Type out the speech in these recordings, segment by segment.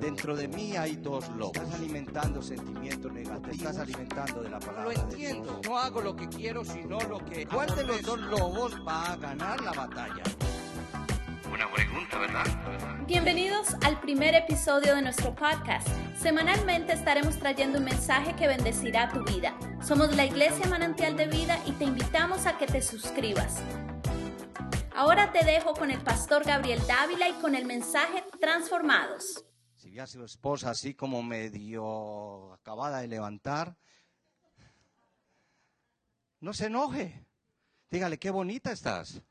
Dentro de mí hay dos lobos. Estás alimentando sentimientos negativos. Te estás alimentando de la palabra. Lo entiendo. No hago lo que quiero, sino lo que. ¿Cuál de los dos lobos va a ganar la batalla? Una pregunta, ¿verdad? Bienvenidos al primer episodio de nuestro podcast. Semanalmente estaremos trayendo un mensaje que bendecirá tu vida. Somos la Iglesia Manantial de Vida y te invitamos a que te suscribas. Ahora te dejo con el pastor Gabriel Dávila y con el mensaje Transformados. Si ve a su esposa así como medio acabada de levantar, no se enoje. Dígale, qué bonita estás.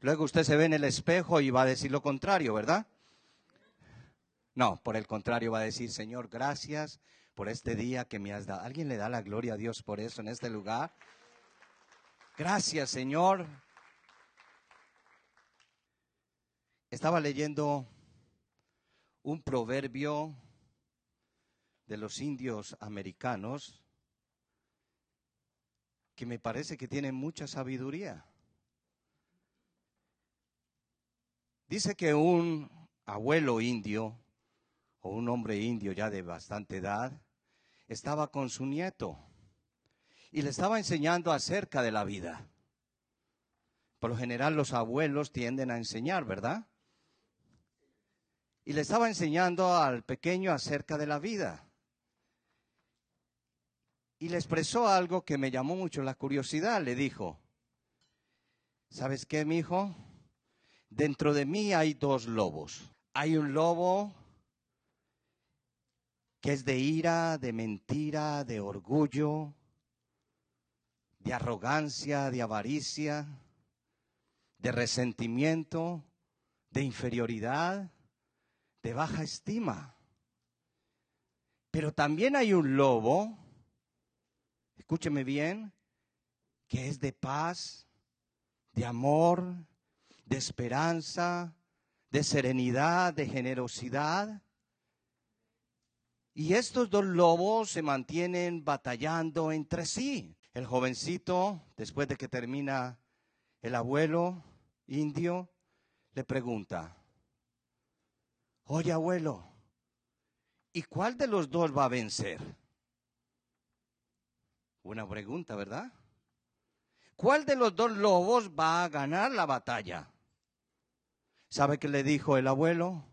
Luego usted se ve en el espejo y va a decir lo contrario, ¿verdad? No, por el contrario va a decir, Señor, gracias por este día que me has dado. ¿Alguien le da la gloria a Dios por eso en este lugar? Gracias, Señor. Estaba leyendo un proverbio de los indios americanos que me parece que tiene mucha sabiduría. Dice que un abuelo indio o un hombre indio ya de bastante edad estaba con su nieto y le estaba enseñando acerca de la vida. Por lo general los abuelos tienden a enseñar, ¿verdad? Y le estaba enseñando al pequeño acerca de la vida. Y le expresó algo que me llamó mucho la curiosidad. Le dijo, ¿sabes qué, mi hijo? Dentro de mí hay dos lobos. Hay un lobo que es de ira, de mentira, de orgullo, de arrogancia, de avaricia, de resentimiento, de inferioridad, de baja estima. Pero también hay un lobo, escúcheme bien, que es de paz, de amor, de esperanza, de serenidad, de generosidad. Y estos dos lobos se mantienen batallando entre sí. El jovencito, después de que termina el abuelo indio, le pregunta, oye abuelo, ¿y cuál de los dos va a vencer? Una pregunta, ¿verdad? ¿Cuál de los dos lobos va a ganar la batalla? ¿Sabe qué le dijo el abuelo?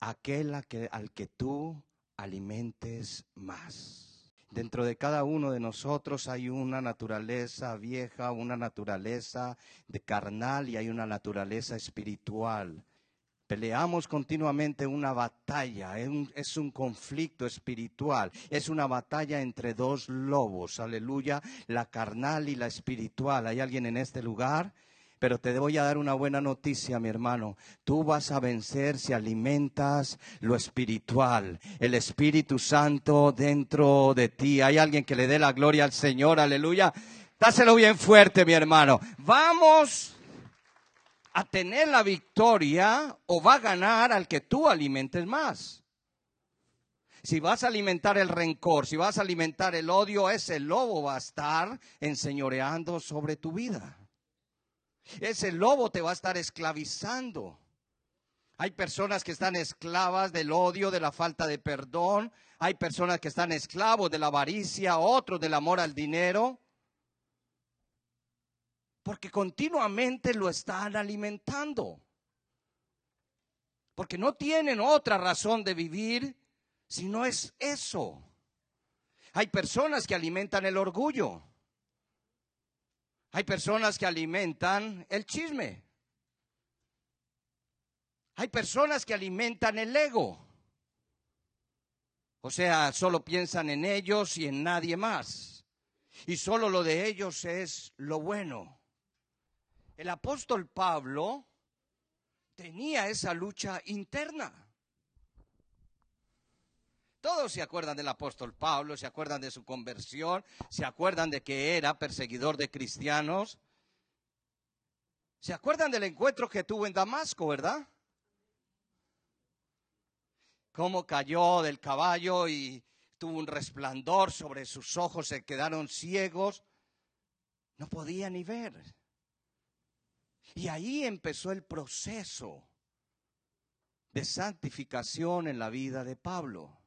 Aquel que, al que tú alimentes más. Dentro de cada uno de nosotros hay una naturaleza vieja, una naturaleza de carnal y hay una naturaleza espiritual. Peleamos continuamente una batalla, es un, conflicto espiritual, es una batalla entre dos lobos, aleluya, la carnal y la espiritual. ¿Hay alguien en este lugar? Pero te voy a dar una buena noticia, mi hermano. Tú vas a vencer si alimentas lo espiritual, el Espíritu Santo dentro de ti. Hay alguien que le dé la gloria al Señor, aleluya. Dáselo bien fuerte, mi hermano. Vamos a tener la victoria o va a ganar al que tú alimentes más. Si vas a alimentar el rencor, si vas a alimentar el odio, ese lobo va a estar enseñoreando sobre tu vida. Ese lobo te va a estar esclavizando. Hay personas que están esclavas del odio, de la falta de perdón. Hay personas que están esclavos de la avaricia, otros del amor al dinero. Porque continuamente lo están alimentando. Porque no tienen otra razón de vivir si no es eso. Hay personas que alimentan el orgullo. Hay personas que alimentan el chisme. Hay personas que alimentan el ego. O sea, solo piensan en ellos y en nadie más. Y solo lo de ellos es lo bueno. El apóstol Pablo tenía esa lucha interna. Todos se acuerdan del apóstol Pablo, se acuerdan de su conversión, se acuerdan de que era perseguidor de cristianos. Se acuerdan del encuentro que tuvo en Damasco, ¿verdad? Cómo cayó del caballo y tuvo un resplandor sobre sus ojos, se quedaron ciegos, no podía ni ver. Y ahí empezó el proceso de santificación en la vida de Pablo.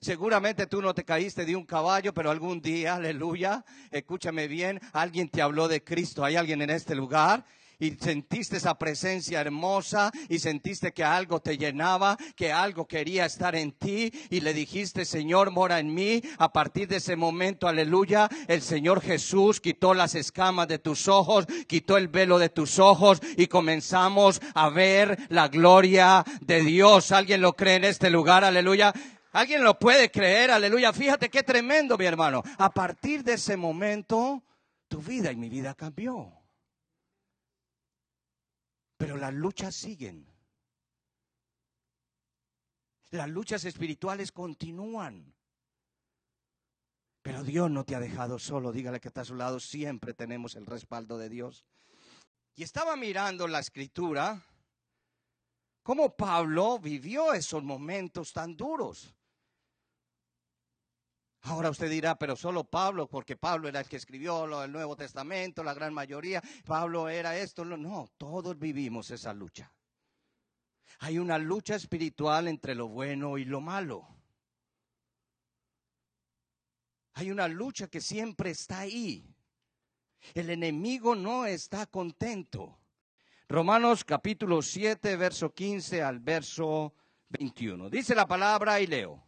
Seguramente tú no te caíste de un caballo, pero algún día, aleluya, escúchame bien, alguien te habló de Cristo. ¿Hay alguien en este lugar? Y sentiste esa presencia hermosa y sentiste que algo te llenaba, que algo quería estar en ti y le dijiste, Señor, mora en mí. A partir de ese momento, aleluya, el Señor Jesús quitó las escamas de tus ojos, quitó el velo de tus ojos y comenzamos a ver la gloria de Dios. ¿Alguien lo cree en este lugar? Aleluya. ¿Alguien lo puede creer? Aleluya. Fíjate qué tremendo, mi hermano. A partir de ese momento, tu vida y mi vida cambió. Pero las luchas siguen. Las luchas espirituales continúan. Pero Dios no te ha dejado solo. Dígale que está a su lado. Siempre tenemos el respaldo de Dios. Y estaba mirando la escritura, cómo Pablo vivió esos momentos tan duros. Ahora usted dirá, pero solo Pablo, porque Pablo era el que escribió el Nuevo Testamento, la gran mayoría, Pablo era esto. No, todos vivimos esa lucha. Hay una lucha espiritual entre lo bueno y lo malo. Hay una lucha que siempre está ahí. El enemigo no está contento. Romanos capítulo 7, verso 15 al verso 21. Dice la palabra y leo.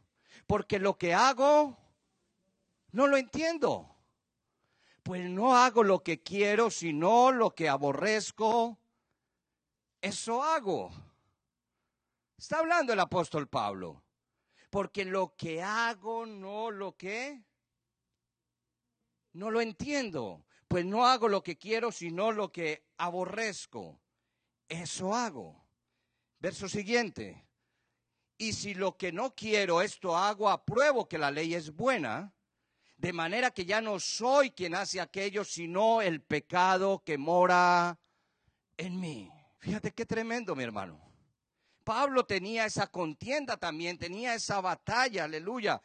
Porque lo que hago no lo entiendo. Pues no hago lo que quiero, sino lo que aborrezco. Eso hago. Está hablando el apóstol Pablo. Porque lo que hago no lo que... No lo entiendo. Pues no hago lo que quiero, sino lo que aborrezco. Eso hago. Verso siguiente. Y si lo que no quiero, esto hago, apruebo que la ley es buena de manera que ya no soy quien hace aquello, sino el pecado que mora en mí. Fíjate qué tremendo, mi hermano. Pablo tenía esa contienda también, tenía esa batalla, aleluya.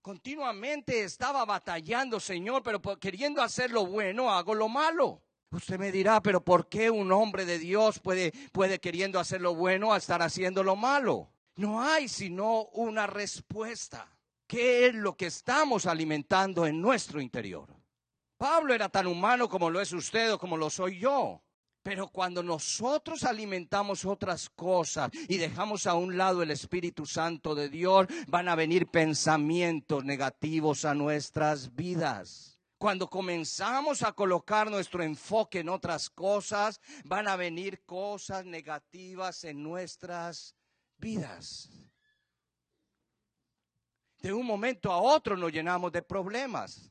Continuamente estaba batallando, Señor, pero queriendo hacer lo bueno, hago lo malo. Usted me dirá, pero ¿por qué un hombre de Dios puede, puede queriendo hacer lo bueno estar haciendo lo malo? No hay sino una respuesta. ¿Qué es lo que estamos alimentando en nuestro interior? Pablo era tan humano como lo es usted o como lo soy yo. Pero cuando nosotros alimentamos otras cosas y dejamos a un lado el Espíritu Santo de Dios, van a venir pensamientos negativos a nuestras vidas. Cuando comenzamos a colocar nuestro enfoque en otras cosas, van a venir cosas negativas en nuestras vidas. De un momento a otro nos llenamos de problemas.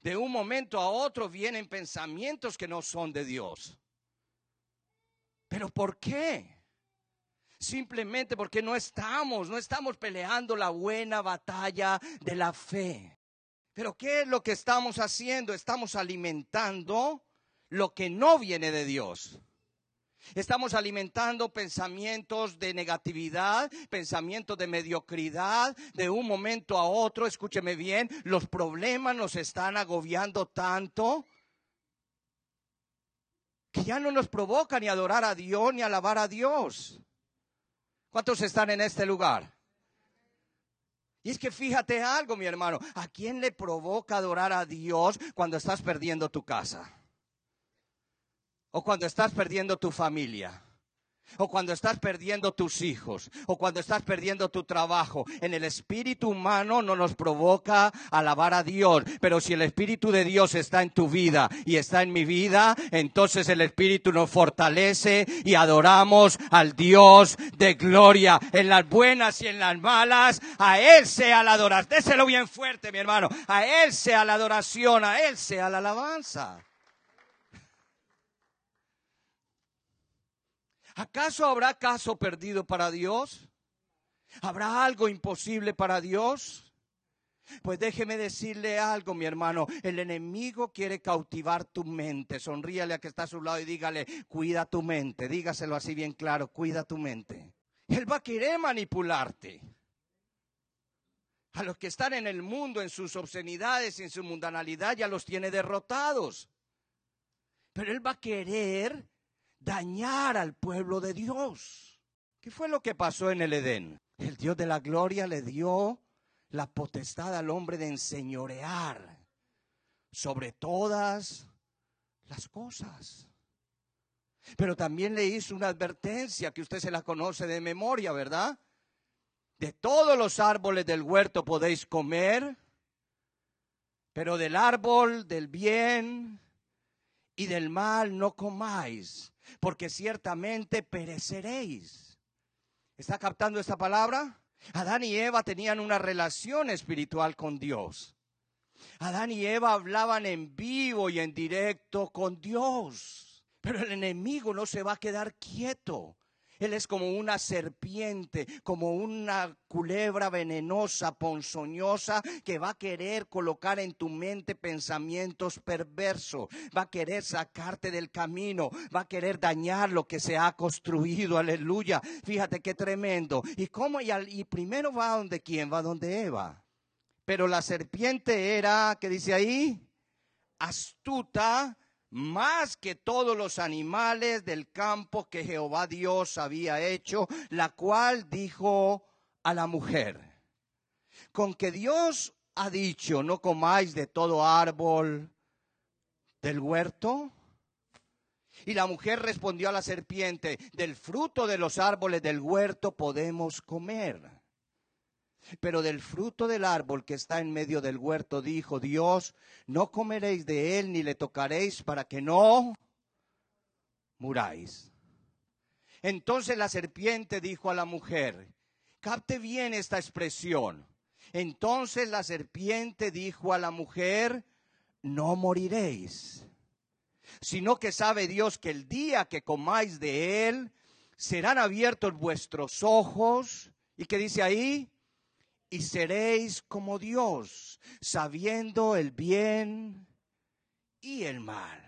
De un momento a otro vienen pensamientos que no son de Dios. ¿Pero por qué? Simplemente porque no estamos, no estamos peleando la buena batalla de la fe. Pero ¿qué es lo que estamos haciendo? Estamos alimentando lo que no viene de Dios. Estamos alimentando pensamientos de negatividad, pensamientos de mediocridad, de un momento a otro, escúcheme bien, los problemas nos están agobiando tanto que ya no nos provoca ni adorar a Dios ni alabar a Dios. ¿Cuántos están en este lugar? Y es que fíjate algo, mi hermano, ¿a quién le provoca adorar a Dios cuando estás perdiendo tu casa? O cuando estás perdiendo tu familia, o cuando estás perdiendo tus hijos, o cuando estás perdiendo tu trabajo. En el espíritu humano no nos provoca alabar a Dios, pero si el espíritu de Dios está en tu vida y está en mi vida, entonces el espíritu nos fortalece y adoramos al Dios de gloria. En las buenas y en las malas, a Él sea la adoración. Déselo bien fuerte, mi hermano. A Él sea la adoración, a Él sea la alabanza. ¿Acaso habrá caso perdido para Dios? ¿Habrá algo imposible para Dios? Pues déjeme decirle algo, mi hermano. El enemigo quiere cautivar tu mente. Sonríale a que está a su lado y dígale, cuida tu mente. Dígaselo así bien claro, cuida tu mente. Él va a querer manipularte. A los que están en el mundo, en sus obscenidades, en su mundanalidad, ya los tiene derrotados. Pero Él va a querer dañar al pueblo de Dios. ¿Qué fue lo que pasó en el Edén? El Dios de la gloria le dio la potestad al hombre de enseñorear sobre todas las cosas. Pero también le hizo una advertencia que usted se la conoce de memoria, ¿verdad? De todos los árboles del huerto podéis comer, pero del árbol del bien y del mal no comáis, porque ciertamente pereceréis. ¿Está captando esta palabra? Adán y Eva tenían una relación espiritual con Dios. Adán y Eva hablaban en vivo y en directo con Dios. Pero el enemigo no se va a quedar quieto. Él es como una serpiente, como una culebra venenosa, ponzoñosa, que va a querer colocar en tu mente pensamientos perversos, va a querer sacarte del camino, va a querer dañar lo que se ha construido, aleluya. Fíjate qué tremendo. ¿Y cómo? Y, primero va donde quién, va donde Eva. Pero la serpiente era, ¿qué dice ahí? Astuta más que todos los animales del campo que Jehová Dios había hecho, la cual dijo a la mujer, con que Dios ha dicho, no comáis de todo árbol del huerto. Y la mujer respondió a la serpiente, del fruto de los árboles del huerto podemos comer. Pero del fruto del árbol que está en medio del huerto dijo Dios, no comeréis de él ni le tocaréis para que no muráis. Entonces la serpiente dijo a la mujer, capte bien esta expresión. Entonces la serpiente dijo a la mujer, no moriréis, sino que sabe Dios que el día que comáis de él, serán abiertos vuestros ojos. ¿Y qué dice ahí? Y seréis como Dios, sabiendo el bien y el mal.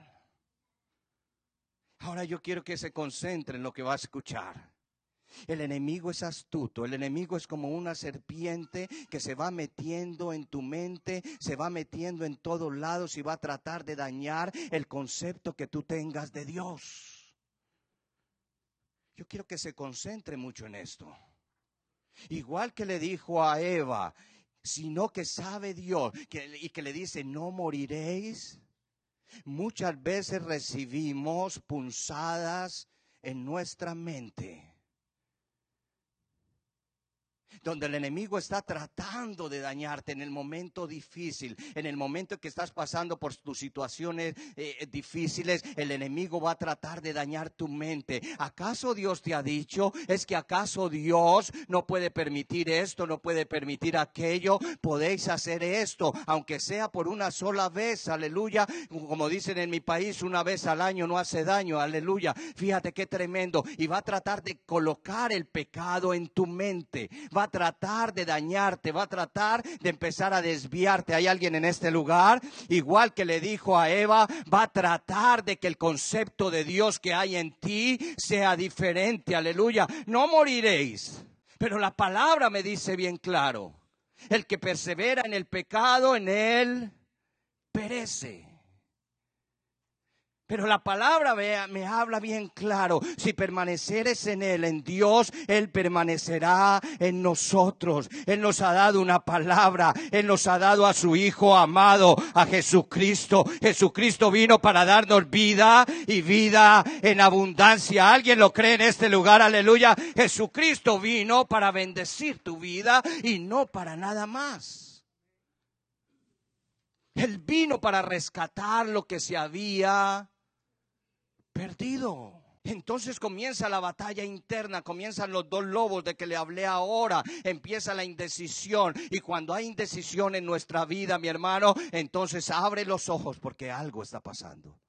Ahora yo quiero que se concentre en lo que va a escuchar. El enemigo es astuto, el enemigo es como una serpiente que se va metiendo en tu mente, se va metiendo en todos lados y va a tratar de dañar el concepto que tú tengas de Dios. Yo quiero que se concentre mucho en esto. Igual que le dijo a Eva, sino que sabe Dios y que le dice, no moriréis. Muchas veces recibimos punzadas en nuestra mente donde el enemigo está tratando de dañarte en el momento difícil, en el momento que estás pasando por tus situaciones eh, difíciles, el enemigo va a tratar de dañar tu mente. ¿Acaso Dios te ha dicho? ¿Es que acaso Dios no puede permitir esto, no puede permitir aquello? Podéis hacer esto, aunque sea por una sola vez, aleluya. Como dicen en mi país, una vez al año no hace daño, aleluya. Fíjate qué tremendo. Y va a tratar de colocar el pecado en tu mente. Va a tratar de dañarte, va a tratar de empezar a desviarte. Hay alguien en este lugar, igual que le dijo a Eva, va a tratar de que el concepto de Dios que hay en ti sea diferente. Aleluya. No moriréis. Pero la palabra me dice bien claro, el que persevera en el pecado, en él perece. Pero la palabra me, habla bien claro. Si permaneceres en Él, en Dios, Él permanecerá en nosotros. Él nos ha dado una palabra. Él nos ha dado a su Hijo amado, a Jesucristo. Jesucristo vino para darnos vida y vida en abundancia. ¿Alguien lo cree en este lugar? Aleluya. Jesucristo vino para bendecir tu vida y no para nada más. Él vino para rescatar lo que se había perdido. Entonces comienza la batalla interna, comienzan los dos lobos de que le hablé ahora, empieza la indecisión y cuando hay indecisión en nuestra vida, mi hermano, entonces abre los ojos porque algo está pasando.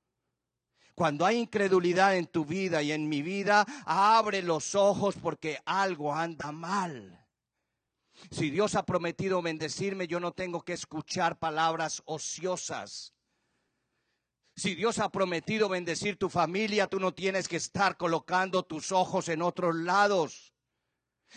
Cuando hay incredulidad en tu vida y en mi vida, abre los ojos porque algo anda mal. Si Dios ha prometido bendecirme, yo no tengo que escuchar palabras ociosas. Si Dios ha prometido bendecir tu familia, tú no tienes que estar colocando tus ojos en otros lados.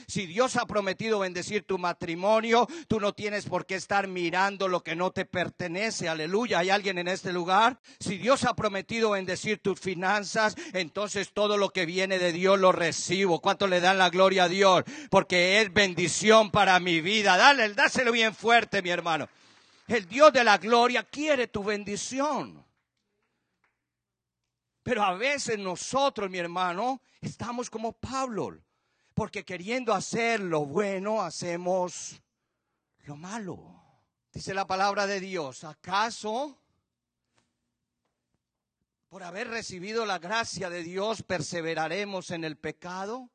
Si Dios ha prometido bendecir tu matrimonio, tú no tienes por qué estar mirando lo que no te pertenece. Aleluya. ¿Hay alguien en este lugar? Si Dios ha prometido bendecir tus finanzas, entonces todo lo que viene de Dios lo recibo. ¿Cuánto le dan la gloria a Dios? Porque es bendición para mi vida. Dale, dáselo bien fuerte, mi hermano. El Dios de la gloria quiere tu bendición. Pero a veces nosotros, mi hermano, estamos como Pablo porque queriendo hacer lo bueno, hacemos lo malo. Dice la palabra de Dios, ¿acaso por haber recibido la gracia de Dios perseveraremos en el pecado?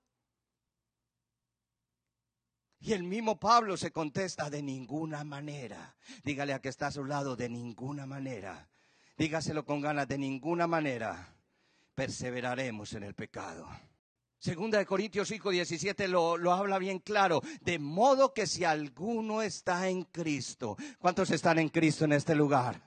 Y el mismo Pablo se contesta de ninguna manera. Dígale a que está a su lado, de ninguna manera. Dígaselo con ganas, de ninguna manera perseveraremos en el pecado. Segunda de Corintios 5, 17 lo, lo, habla bien claro. De modo que si alguno está en Cristo, ¿cuántos están en Cristo en este lugar?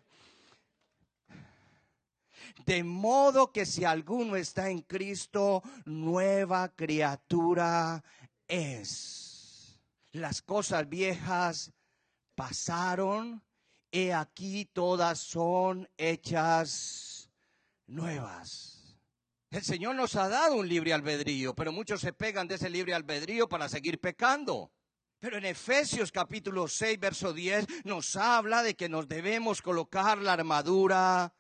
De modo que si alguno está en Cristo, nueva criatura es. Las cosas viejas pasaron, he aquí todas son hechas nuevas. El Señor nos ha dado un libre albedrío, pero muchos se pegan de ese libre albedrío para seguir pecando. Pero en Efesios capítulo 6, verso 10, nos habla de que nos debemos colocar la armadura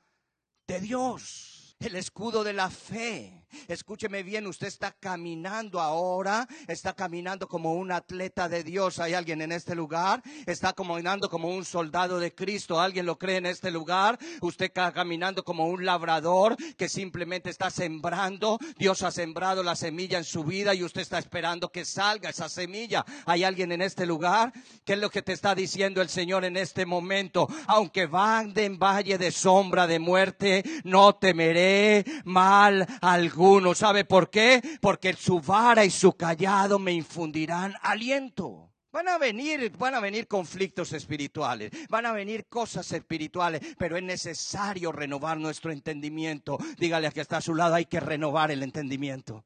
de Dios, el escudo de la fe, Escúcheme bien, usted está caminando ahora, está caminando como un atleta de Dios. ¿Hay alguien en este lugar? Está caminando como un soldado de Cristo. ¿Alguien lo cree en este lugar? Usted está caminando como un labrador que simplemente está sembrando. Dios ha sembrado la semilla en su vida y usted está esperando que salga esa semilla. ¿Hay alguien en este lugar? ¿Qué es lo que te está diciendo el Señor en este momento? Aunque van en valle de sombra de muerte, no temeré mal alguno alguno. ¿Sabe por qué? Porque su vara y su callado me infundirán aliento. Van a venir, van a venir conflictos espirituales, van a venir cosas espirituales, pero es necesario renovar nuestro entendimiento. Dígale a que está a su lado, hay que renovar el entendimiento.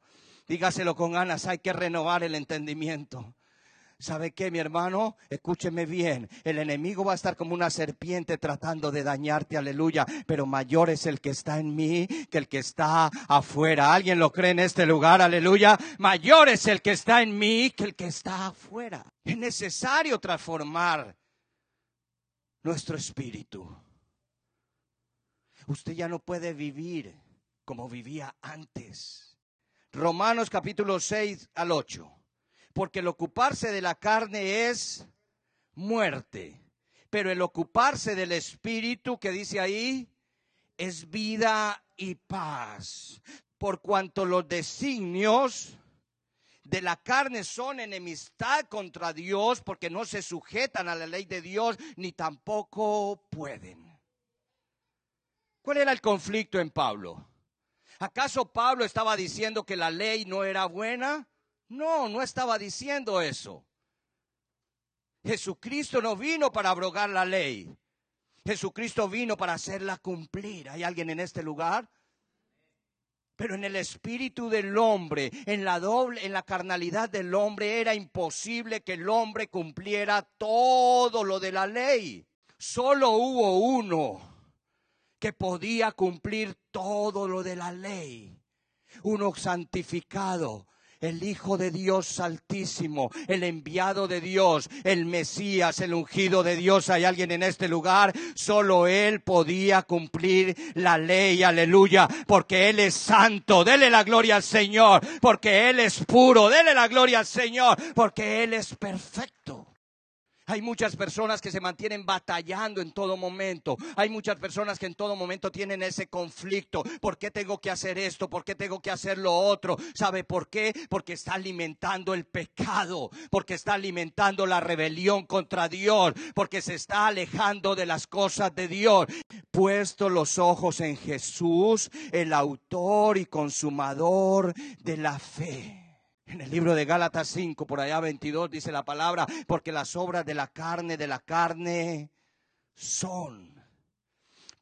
Dígaselo con ganas, hay que renovar el entendimiento. ¿Sabe qué, mi hermano? Escúcheme bien. El enemigo va a estar como una serpiente tratando de dañarte, aleluya. Pero mayor es el que está en mí que el que está afuera. ¿Alguien lo cree en este lugar? Aleluya. Mayor es el que está en mí que el que está afuera. Es necesario transformar nuestro espíritu. Usted ya no puede vivir como vivía antes. Romanos capítulo 6 al 8 porque el ocuparse de la carne es muerte, pero el ocuparse del espíritu que dice ahí es vida y paz, por cuanto los designios de la carne son enemistad contra Dios porque no se sujetan a la ley de Dios ni tampoco pueden. ¿Cuál era el conflicto en Pablo? ¿Acaso Pablo estaba diciendo que la ley no era buena? No, no estaba diciendo eso. Jesucristo no vino para abrogar la ley. Jesucristo vino para hacerla cumplir. ¿Hay alguien en este lugar? Pero en el espíritu del hombre, en la doble, en la carnalidad del hombre, era imposible que el hombre cumpliera todo lo de la ley. Solo hubo uno que podía cumplir todo lo de la ley. Uno santificado, el Hijo de Dios Altísimo, el enviado de Dios, el Mesías, el ungido de Dios. Hay alguien en este lugar, solo Él podía cumplir la ley, aleluya, porque Él es santo, dele la gloria al Señor, porque Él es puro, dele la gloria al Señor, porque Él es perfecto. Hay muchas personas que se mantienen batallando en todo momento. Hay muchas personas que en todo momento tienen ese conflicto. ¿Por qué tengo que hacer esto? ¿Por qué tengo que hacer lo otro? ¿Sabe por qué? Porque está alimentando el pecado, porque está alimentando la rebelión contra Dios, porque se está alejando de las cosas de Dios. Puesto los ojos en Jesús, el autor y consumador de la fe. En el libro de Gálatas 5, por allá 22, dice la palabra, porque las obras de la carne, de la carne, son.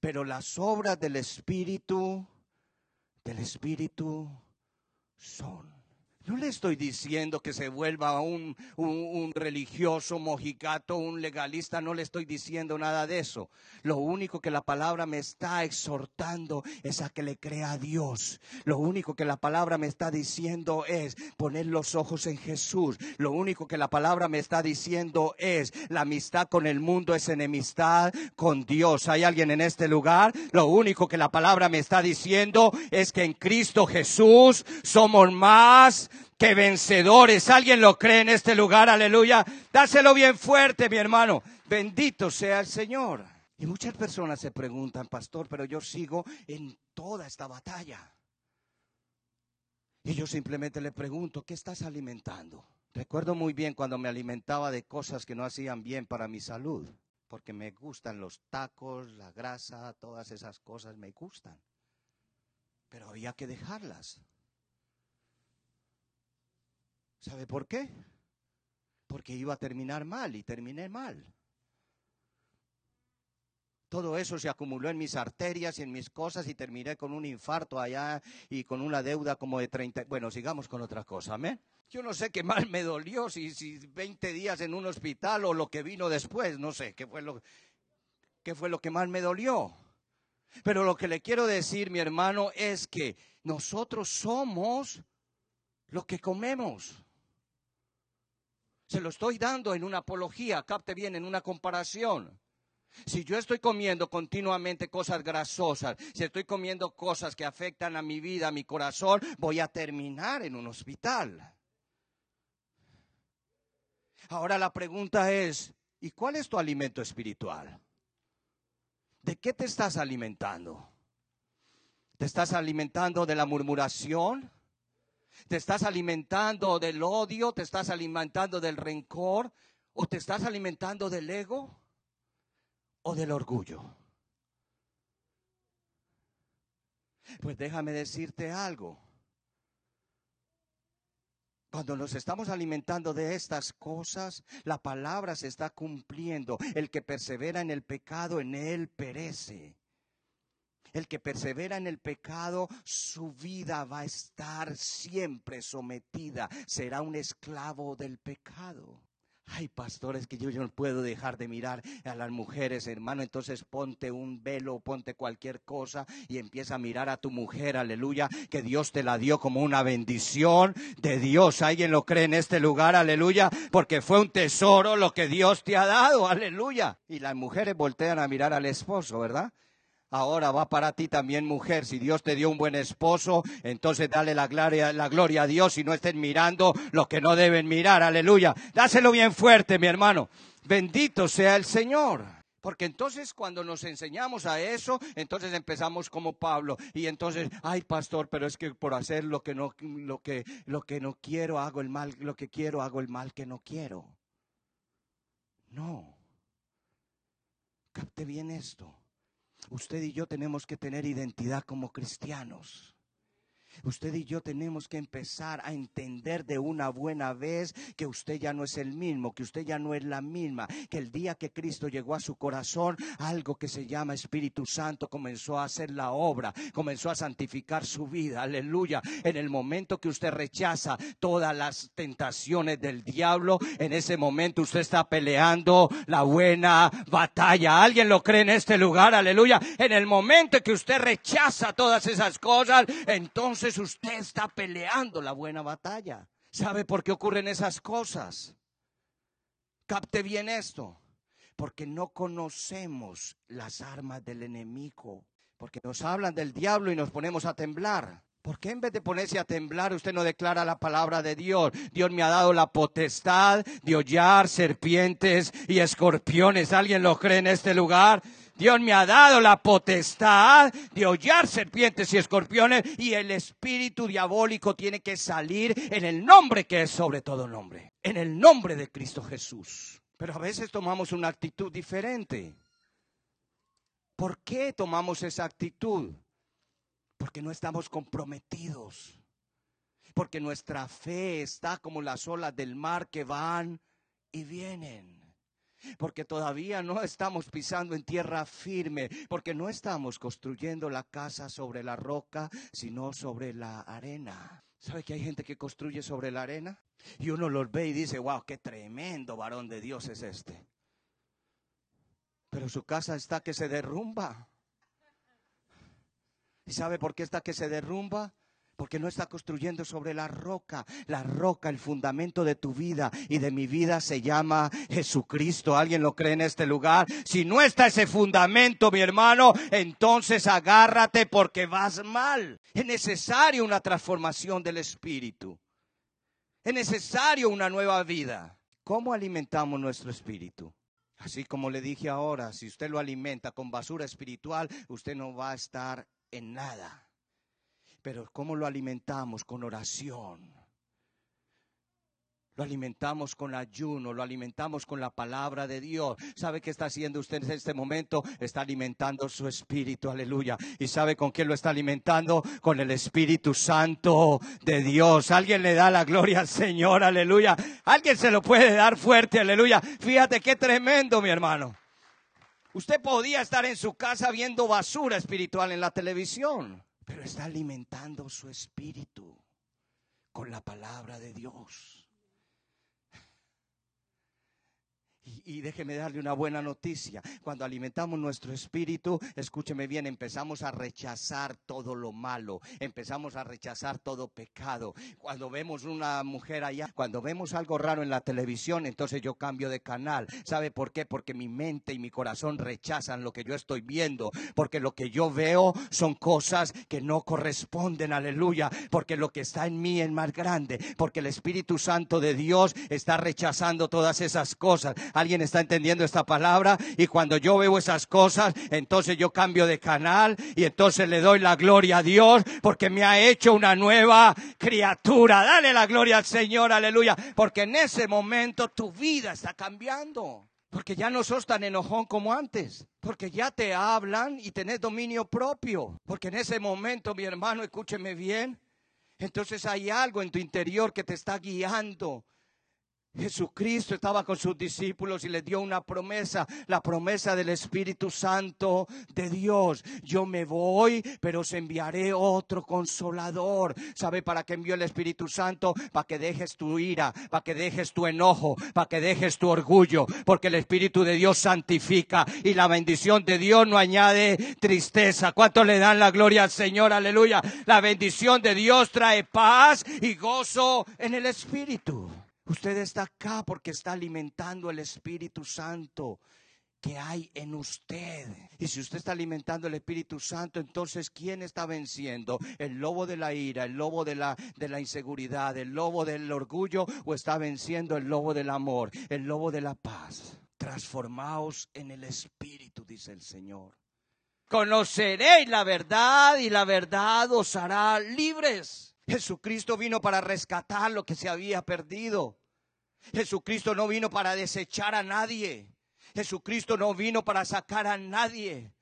Pero las obras del Espíritu, del Espíritu, son. No le estoy diciendo que se vuelva un, un, un, religioso, mojigato, un legalista, no le estoy diciendo nada de eso. Lo único que la palabra me está exhortando es a que le crea a Dios. Lo único que la palabra me está diciendo es poner los ojos en Jesús. Lo único que la palabra me está diciendo es la amistad con el mundo es enemistad con Dios. ¿Hay alguien en este lugar? Lo único que la palabra me está diciendo es que en Cristo Jesús somos más que vencedores. ¿Alguien lo cree en este lugar? Aleluya. Dáselo bien fuerte, mi hermano. Bendito sea el Señor. Y muchas personas se preguntan, pastor, pero yo sigo en toda esta batalla. Y yo simplemente le pregunto, ¿qué estás alimentando? Recuerdo muy bien cuando me alimentaba de cosas que no hacían bien para mi salud, porque me gustan los tacos, la grasa, todas esas cosas me gustan. Pero había que dejarlas. ¿Sabe por qué? Porque iba a terminar mal y terminé mal. Todo eso se acumuló en mis arterias y en mis cosas y terminé con un infarto allá y con una deuda como de 30. Bueno, sigamos con otra cosa, amén. Yo no sé qué mal me dolió, si, si 20 días en un hospital o lo que vino después, no sé qué fue lo, qué fue lo que más me dolió. Pero lo que le quiero decir, mi hermano, es que nosotros somos lo que comemos. Se lo estoy dando en una apología, capte bien, en una comparación. Si yo estoy comiendo continuamente cosas grasosas, si estoy comiendo cosas que afectan a mi vida, a mi corazón, voy a terminar en un hospital. Ahora la pregunta es, ¿y cuál es tu alimento espiritual? ¿De qué te estás alimentando? ¿Te estás alimentando de la murmuración? ¿Te estás alimentando del odio? ¿Te estás alimentando del rencor? ¿O te estás alimentando del ego? ¿O del orgullo? Pues déjame decirte algo. Cuando nos estamos alimentando de estas cosas, la palabra se está cumpliendo. El que persevera en el pecado, en él perece. El que persevera en el pecado, su vida va a estar siempre sometida. Será un esclavo del pecado. Ay, pastores, que yo, yo, no puedo dejar de mirar a las mujeres, hermano. Entonces ponte un velo, ponte cualquier cosa y empieza a mirar a tu mujer, aleluya, que Dios te la dio como una bendición de Dios. ¿Alguien lo cree en este lugar, aleluya? Porque fue un tesoro lo que Dios te ha dado, aleluya. Y las mujeres voltean a mirar al esposo, ¿verdad? Ahora va para ti también, mujer. Si Dios te dio un buen esposo, entonces dale la gloria, a Dios y no estén mirando lo que no deben mirar. Aleluya. Dáselo bien fuerte, mi hermano. Bendito sea el Señor. Porque entonces cuando nos enseñamos a eso, entonces empezamos como Pablo y entonces, ay pastor, pero es que por hacer lo que no lo que lo que no quiero hago el mal, lo que quiero hago el mal que no quiero. No. Capte bien esto. Usted y yo tenemos que tener identidad como cristianos. Usted y yo tenemos que empezar a entender de una buena vez que usted ya no es el mismo, que usted ya no es la misma, que el día que Cristo llegó a su corazón, algo que se llama Espíritu Santo comenzó a hacer la obra, comenzó a santificar su vida, aleluya. En el momento que usted rechaza todas las tentaciones del diablo, en ese momento usted está peleando la buena batalla. ¿Alguien lo cree en este lugar? Aleluya. En el momento que usted rechaza todas esas cosas, entonces usted está peleando la buena batalla. ¿Sabe por qué ocurren esas cosas? Capte bien esto. Porque no conocemos las armas del enemigo. Porque nos hablan del diablo y nos ponemos a temblar. ¿Por qué en vez de ponerse a temblar usted no declara la palabra de Dios? Dios me ha dado la potestad de hollar serpientes y escorpiones. ¿Alguien lo cree en este lugar? Dios me ha dado la potestad de hollar serpientes y escorpiones y el espíritu diabólico tiene que salir en el nombre que es sobre todo nombre, en el nombre de Cristo Jesús. Pero a veces tomamos una actitud diferente. ¿Por qué tomamos esa actitud? Porque no estamos comprometidos. Porque nuestra fe está como las olas del mar que van y vienen porque todavía no estamos pisando en tierra firme, porque no estamos construyendo la casa sobre la roca, sino sobre la arena. ¿Sabe que hay gente que construye sobre la arena? Y uno los ve y dice, wow, qué tremendo varón de Dios es este. Pero su casa está que se derrumba. ¿Y sabe por qué está que se derrumba? Porque no está construyendo sobre la roca. La roca, el fundamento de tu vida y de mi vida se llama Jesucristo. ¿Alguien lo cree en este lugar? Si no está ese fundamento, mi hermano, entonces agárrate porque vas mal. Es necesario una transformación del espíritu. Es necesario una nueva vida. ¿Cómo alimentamos nuestro espíritu? Así como le dije ahora, si usted lo alimenta con basura espiritual, usted no va a estar en nada. Pero ¿cómo lo alimentamos? Con oración. Lo alimentamos con ayuno, lo alimentamos con la palabra de Dios. ¿Sabe qué está haciendo usted en este momento? Está alimentando su espíritu, aleluya. ¿Y sabe con qué lo está alimentando? Con el Espíritu Santo de Dios. Alguien le da la gloria al Señor, aleluya. Alguien se lo puede dar fuerte, aleluya. Fíjate qué tremendo, mi hermano. Usted podía estar en su casa viendo basura espiritual en la televisión, pero está alimentando su espíritu con la palabra de Dios. Y, déjeme darle una buena noticia. Cuando alimentamos nuestro espíritu, escúcheme bien, empezamos a rechazar todo lo malo, empezamos a rechazar todo pecado. Cuando vemos una mujer allá, cuando vemos algo raro en la televisión, entonces yo cambio de canal. ¿Sabe por qué? Porque mi mente y mi corazón rechazan lo que yo estoy viendo, porque lo que yo veo son cosas que no corresponden, aleluya, porque lo que está en mí es más grande, porque el Espíritu Santo de Dios está rechazando todas esas cosas. ¿Alguien está entendiendo esta palabra? Y cuando yo veo esas cosas, entonces yo cambio de canal y entonces le doy la gloria a Dios porque me ha hecho una nueva criatura. Dale la gloria al Señor, aleluya. Porque en ese momento tu vida está cambiando. Porque ya no sos tan enojón como antes. Porque ya te hablan y tenés dominio propio. Porque en ese momento, mi hermano, escúcheme bien. Entonces hay algo en tu interior que te está guiando. Jesucristo estaba con sus discípulos y les dio una promesa, la promesa del Espíritu Santo de Dios. Yo me voy, pero os enviaré otro consolador. ¿Sabe para qué envió el Espíritu Santo? Para que dejes tu ira, para que dejes tu enojo, para que dejes tu orgullo, porque el Espíritu de Dios santifica y la bendición de Dios no añade tristeza. ¿Cuánto le dan la gloria al Señor? Aleluya. La bendición de Dios trae paz y gozo en el Espíritu. Usted está acá porque está alimentando el Espíritu Santo que hay en usted. Y si usted está alimentando el Espíritu Santo, entonces ¿quién está venciendo? ¿El lobo de la ira, el lobo de la, de la inseguridad, el lobo del orgullo o está venciendo el lobo del amor, el lobo de la paz? Transformaos en el Espíritu, dice el Señor. Conoceréis la verdad y la verdad os hará libres. Jesucristo vino para rescatar lo que se había perdido. Jesucristo no vino para desechar a nadie. Jesucristo no vino para sacar a nadie.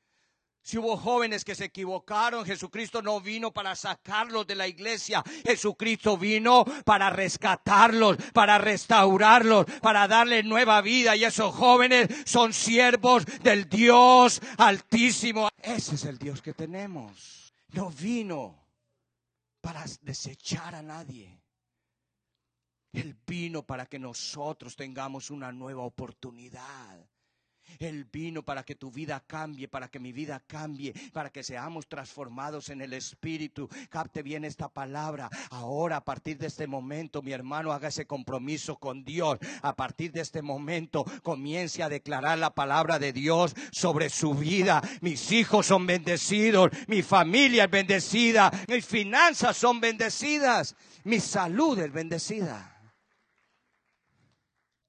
Si hubo jóvenes que se equivocaron, Jesucristo no vino para sacarlos de la iglesia. Jesucristo vino para rescatarlos, para restaurarlos, para darle nueva vida. Y esos jóvenes son siervos del Dios altísimo. Ese es el Dios que tenemos. No vino para desechar a nadie. Él vino para que nosotros tengamos una nueva oportunidad. Él vino para que tu vida cambie, para que mi vida cambie, para que seamos transformados en el Espíritu. Capte bien esta palabra. Ahora, a partir de este momento, mi hermano, haga ese compromiso con Dios. A partir de este momento, comience a declarar la palabra de Dios sobre su vida. Mis hijos son bendecidos, mi familia es bendecida, mis finanzas son bendecidas, mi salud es bendecida.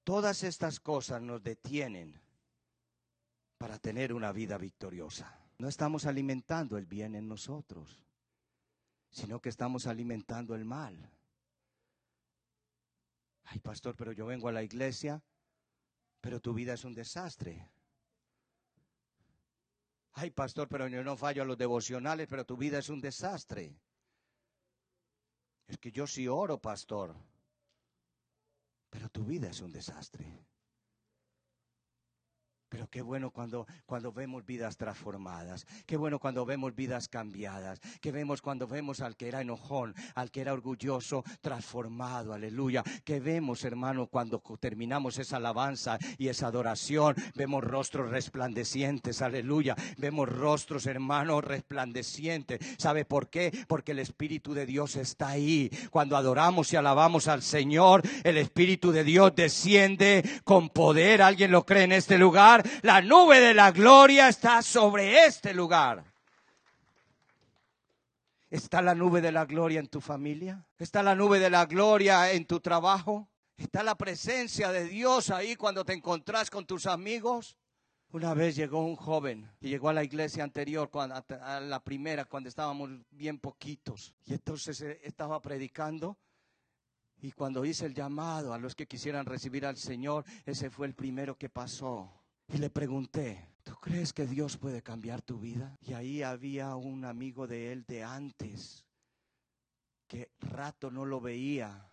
Todas estas cosas nos detienen para tener una vida victoriosa. No estamos alimentando el bien en nosotros, sino que estamos alimentando el mal. Ay, pastor, pero yo vengo a la iglesia, pero tu vida es un desastre. Ay, pastor, pero yo no fallo a los devocionales, pero tu vida es un desastre. Es que yo sí oro, pastor, pero tu vida es un desastre. Pero qué bueno cuando, cuando vemos vidas transformadas. Qué bueno cuando vemos vidas cambiadas. Qué vemos cuando vemos al que era enojón, al que era orgulloso, transformado. Aleluya. Que vemos, hermano, cuando terminamos esa alabanza y esa adoración, vemos rostros resplandecientes. Aleluya. Vemos rostros, hermano, resplandecientes. ¿Sabe por qué? Porque el Espíritu de Dios está ahí. Cuando adoramos y alabamos al Señor, el Espíritu de Dios desciende con poder. ¿Alguien lo cree en este lugar? La nube de la gloria está sobre este lugar. ¿Está la nube de la gloria en tu familia? ¿Está la nube de la gloria en tu trabajo? ¿Está la presencia de Dios ahí cuando te encontrás con tus amigos? Una vez llegó un joven y llegó a la iglesia anterior, a la primera, cuando estábamos bien poquitos. Y entonces eh, estaba predicando y cuando hice el llamado a los que quisieran recibir al Señor, ese fue el primero que pasó. Y le pregunté, ¿tú crees que Dios puede cambiar tu vida? Y ahí había un amigo de él de antes, que rato no lo veía.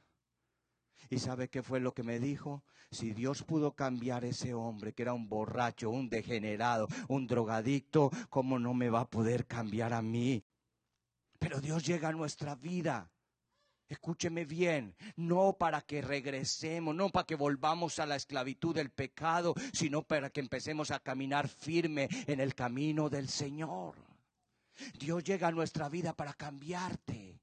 ¿Y sabe qué fue lo que me dijo? Si Dios pudo cambiar ese hombre que era un borracho, un degenerado, un drogadicto, ¿cómo no me va a poder cambiar a mí? Pero Dios llega a nuestra vida Escúcheme bien, no para que regresemos, no para que volvamos a la esclavitud del pecado, sino para que empecemos a caminar firme en el camino del Señor. Dios llega a nuestra vida para cambiarte.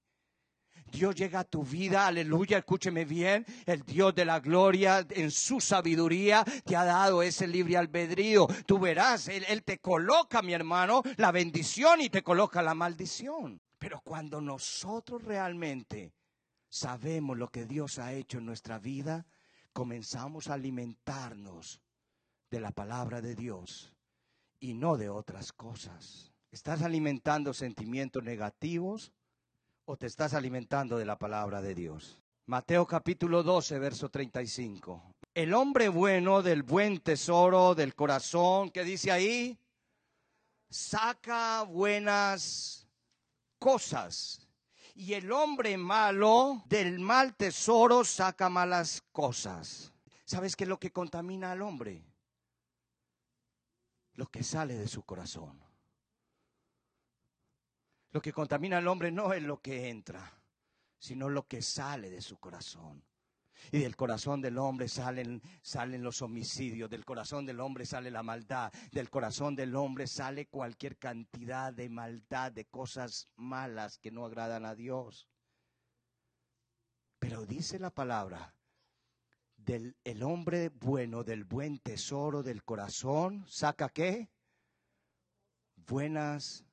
Dios llega a tu vida, aleluya, escúcheme bien, el Dios de la gloria en su sabiduría te ha dado ese libre albedrío. Tú verás, Él, él te coloca, mi hermano, la bendición y te coloca la maldición. Pero cuando nosotros realmente sabemos lo que Dios ha hecho en nuestra vida, comenzamos a alimentarnos de la palabra de Dios y no de otras cosas. ¿Estás alimentando sentimientos negativos o te estás alimentando de la palabra de Dios? Mateo capítulo 12, verso 35. El hombre bueno del buen tesoro del corazón, que dice ahí, saca buenas cosas y el hombre malo del mal tesoro saca malas cosas. ¿Sabes qué es lo que contamina al hombre? Lo que sale de su corazón. Lo que contamina al hombre no es lo que entra, sino lo que sale de su corazón. Y del corazón del hombre salen, salen los homicidios, del corazón del hombre sale la maldad, del corazón del hombre sale cualquier cantidad de maldad, de cosas malas que no agradan a Dios. Pero dice la palabra, del el hombre bueno, del buen tesoro del corazón, saca qué? Buenas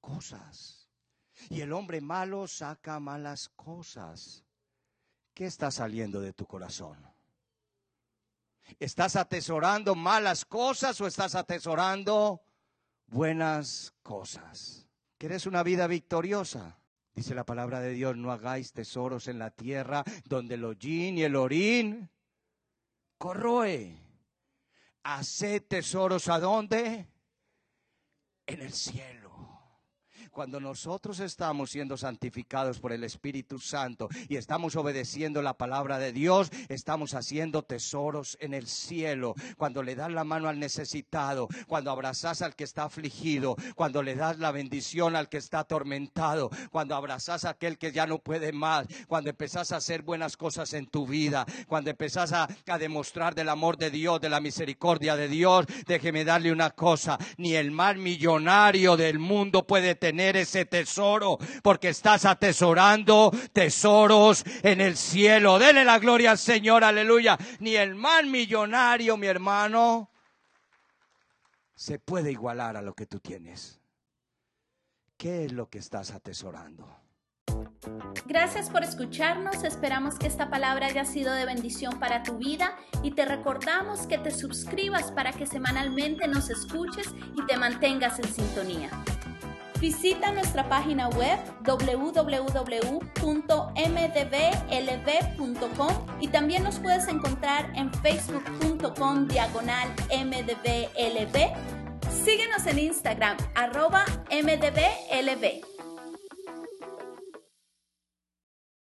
cosas. Y el hombre malo saca malas cosas. ¿Qué está saliendo de tu corazón? ¿Estás atesorando malas cosas o estás atesorando buenas cosas? ¿Quieres una vida victoriosa? Dice la palabra de Dios, no hagáis tesoros en la tierra donde el hollín y el orín corroe. Haced tesoros a dónde? En el cielo. Cuando nosotros estamos siendo santificados por el Espíritu Santo y estamos obedeciendo la palabra de Dios, estamos haciendo tesoros en el cielo. Cuando le das la mano al necesitado, cuando abrazas al que está afligido, cuando le das la bendición al que está atormentado, cuando abrazas a aquel que ya no puede más, cuando empezás a hacer buenas cosas en tu vida, cuando empezás a, a demostrar del amor de Dios, de la misericordia de Dios, déjeme darle una cosa, ni el mal millonario del mundo puede tener ese tesoro, porque estás atesorando tesoros en el cielo. Dele la gloria al Señor, aleluya. Ni el mal millonario, mi hermano, se puede igualar a lo que tú tienes. ¿Qué es lo que estás atesorando? Gracias por escucharnos, esperamos que esta palabra haya sido de bendición para tu vida y te recordamos que te suscribas para que semanalmente nos escuches y te mantengas en sintonía. Visita nuestra página web www.mdblb.com y también nos puedes encontrar en facebook.com diagonal mdblb. Síguenos en Instagram arroba mdblb.